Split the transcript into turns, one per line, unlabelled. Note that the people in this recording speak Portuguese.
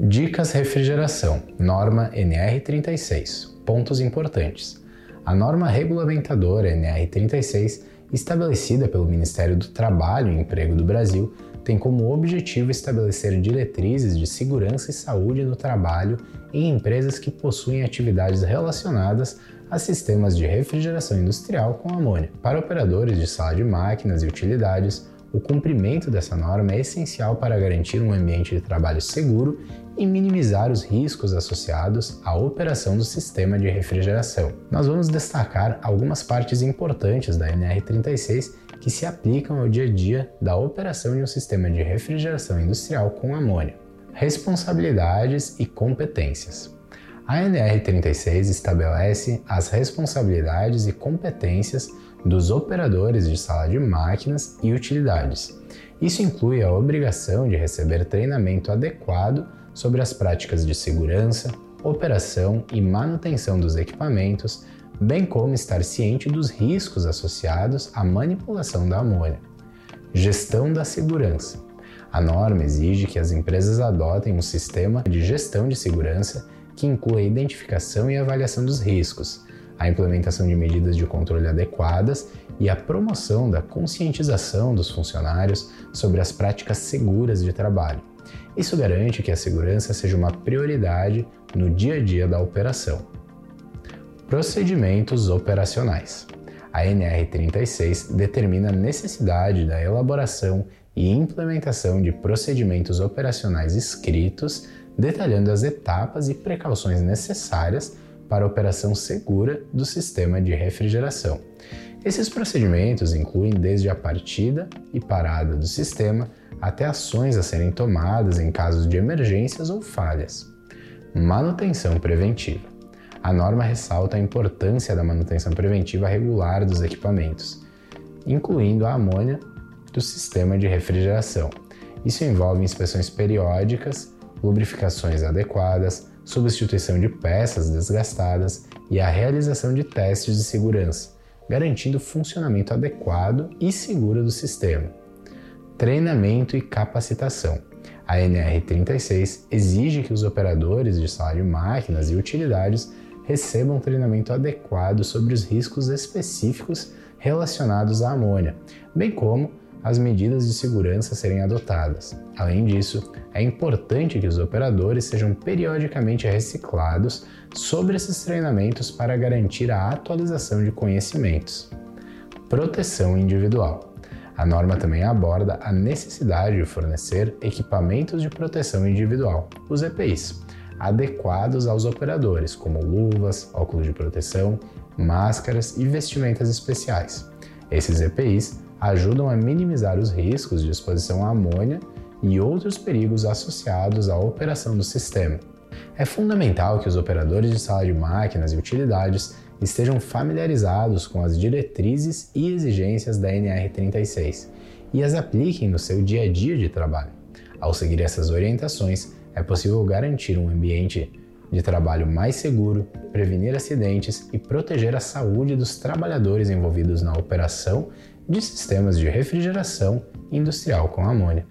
Dicas refrigeração, norma NR36. Pontos importantes. A norma regulamentadora NR36, estabelecida pelo Ministério do Trabalho e Emprego do Brasil, tem como objetivo estabelecer diretrizes de segurança e saúde no trabalho em empresas que possuem atividades relacionadas a sistemas de refrigeração industrial com amônia. Para operadores de sala de máquinas e utilidades, o cumprimento dessa norma é essencial para garantir um ambiente de trabalho seguro e minimizar os riscos associados à operação do sistema de refrigeração. Nós vamos destacar algumas partes importantes da NR36 que se aplicam ao dia a dia da operação de um sistema de refrigeração industrial com amônia. Responsabilidades e competências. A NR36 estabelece as responsabilidades e competências dos operadores de sala de máquinas e utilidades. Isso inclui a obrigação de receber treinamento adequado sobre as práticas de segurança, operação e manutenção dos equipamentos, bem como estar ciente dos riscos associados à manipulação da amônia. Gestão da segurança. A norma exige que as empresas adotem um sistema de gestão de segurança que inclua a identificação e avaliação dos riscos, a implementação de medidas de controle adequadas e a promoção da conscientização dos funcionários sobre as práticas seguras de trabalho. Isso garante que a segurança seja uma prioridade no dia a dia da operação. Procedimentos operacionais. A NR36 determina a necessidade da elaboração e implementação de procedimentos operacionais escritos, detalhando as etapas e precauções necessárias para a operação segura do sistema de refrigeração. Esses procedimentos incluem desde a partida e parada do sistema até ações a serem tomadas em casos de emergências ou falhas. Manutenção preventiva. A norma ressalta a importância da manutenção preventiva regular dos equipamentos, incluindo a amônia do sistema de refrigeração. Isso envolve inspeções periódicas, lubrificações adequadas, substituição de peças desgastadas e a realização de testes de segurança, garantindo o funcionamento adequado e seguro do sistema. Treinamento e capacitação. A NR36 exige que os operadores de sala de máquinas e utilidades recebam treinamento adequado sobre os riscos específicos relacionados à amônia, bem como as medidas de segurança serem adotadas. Além disso, é importante que os operadores sejam periodicamente reciclados sobre esses treinamentos para garantir a atualização de conhecimentos. Proteção individual. A norma também aborda a necessidade de fornecer equipamentos de proteção individual, os EPIs, adequados aos operadores, como luvas, óculos de proteção, máscaras e vestimentas especiais. Esses EPIs ajudam a minimizar os riscos de exposição à amônia e outros perigos associados à operação do sistema. É fundamental que os operadores de sala de máquinas e utilidades estejam familiarizados com as diretrizes e exigências da NR36 e as apliquem no seu dia a dia de trabalho. Ao seguir essas orientações, é possível garantir um ambiente de trabalho mais seguro, prevenir acidentes e proteger a saúde dos trabalhadores envolvidos na operação de sistemas de refrigeração industrial com amônia.